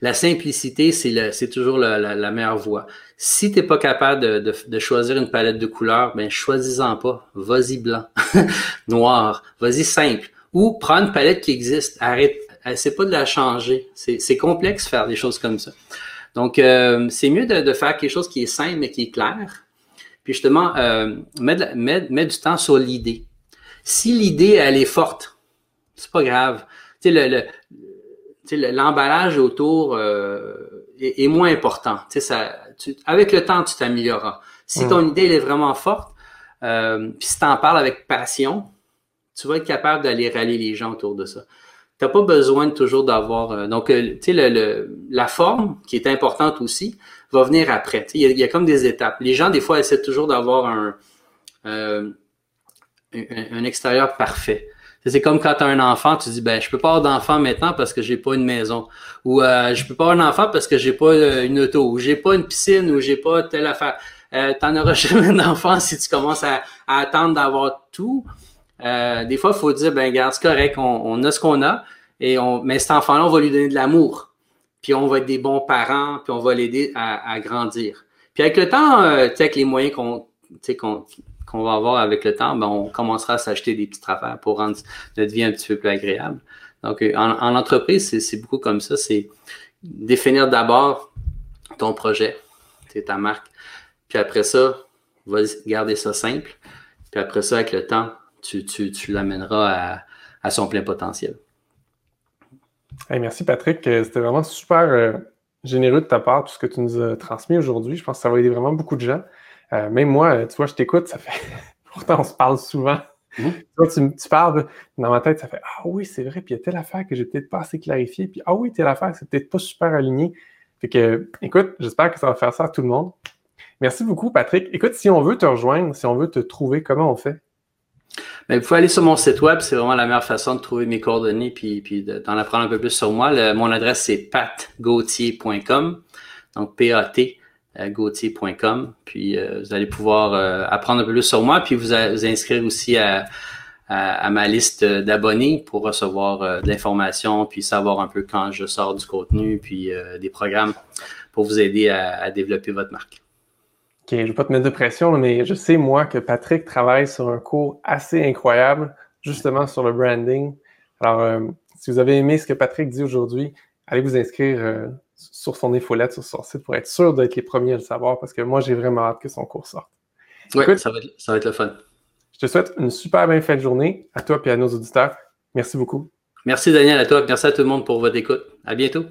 La simplicité, c'est toujours la, meilleure voie. Si tu n'es pas capable de, choisir une palette de couleurs, ben choisis-en pas. Vas-y blanc, <laughs> noir, vas-y simple. Ou prends une palette qui existe. Arrête, c'est pas de la changer. C'est complexe faire des choses comme ça. Donc, euh, c'est mieux de, faire quelque chose qui est simple mais qui est clair. Puis justement, euh, mets, du temps sur l'idée. Si l'idée, elle est forte, c'est pas grave. Tu sais, le, l'emballage autour euh, est, moins important. Tu sais, ça, avec le temps, tu t'amélioreras. Si mm. ton idée elle est vraiment forte, euh, puis si tu en parles avec passion, tu vas être capable d'aller rallier les gens autour de ça. N'as pas besoin de toujours d'avoir. Euh, donc, tu sais, le, la forme, qui est importante aussi, va venir après. Il y, a comme des étapes. Les gens, des fois, essaient toujours d'avoir un, un, un, extérieur parfait. C'est comme quand tu as un enfant, tu dis ben je peux pas avoir d'enfant maintenant parce que j'ai pas une maison ou euh, je peux pas avoir un enfant parce que j'ai pas une auto ou j'ai pas une piscine ou j'ai pas telle affaire. Euh, tu n'en auras <laughs> jamais d'enfant si tu commences à, attendre d'avoir tout. Euh, des fois, il faut dire, ben garde, c'est correct, on, a ce qu'on a, et on, mais cet enfant-là, on va lui donner de l'amour. Puis on va être des bons parents, puis on va l'aider à, grandir. Puis avec le temps, euh, avec les moyens qu'on va avoir avec le temps, ben, on commencera à s'acheter des petites affaires pour rendre notre vie un petit peu plus agréable. Donc, en, en entreprise, c'est beaucoup comme ça. C'est définir d'abord ton projet, ta marque. Puis après ça, va garder ça simple. Puis après ça, avec le temps, tu, tu, l'amèneras à, son plein potentiel. merci Patrick. Euh, c'était vraiment super euh, généreux de ta part, tout ce que tu nous as transmis aujourd'hui. Je pense que ça va aider vraiment beaucoup de gens. Euh, même moi, tu vois, je t'écoute, ça fait. <laughs> Pourtant, on se parle souvent. <laughs> Mmh. Tu, tu, parles dans ma tête, ça fait Ah oui, c'est vrai, puis il y a telle affaire que j'ai peut-être pas assez clarifié, puis Ah oui, telle affaire, c'est peut-être pas super aligné. Fait que, écoute, j'espère que ça va faire ça à tout le monde. Merci beaucoup, Patrick. Écoute, si on veut te rejoindre, si on veut te trouver, comment on fait? Ben, vous pouvez aller sur mon site web, c'est vraiment la meilleure façon de trouver mes coordonnées puis, puis d'en apprendre un peu plus sur moi. mon adresse, c'est patgautier.com, donc P-A-T, euh, gautier.com. Puis euh, vous allez pouvoir euh, apprendre un peu plus sur moi, puis vous, vous inscrire aussi à, à, ma liste d'abonnés pour recevoir de l'information, puis savoir un peu quand je sors du contenu, puis des programmes pour vous aider à développer votre marque. OK, je ne vais pas te mettre de pression, mais je sais, moi, que Patrick travaille sur un cours assez incroyable, justement sur le branding. Alors, euh, si vous avez aimé ce que Patrick dit aujourd'hui, allez vous inscrire euh, sur son infolette, sur son site, pour être sûr d'être les premiers à le savoir, parce que moi, j'ai vraiment hâte que son cours sorte. Oui, ça, va être, ça va être le fun. Je te souhaite une super bien faite journée à toi et à nos auditeurs. Merci beaucoup. Merci Daniel, à toi. Merci à tout le monde pour votre écoute. À bientôt.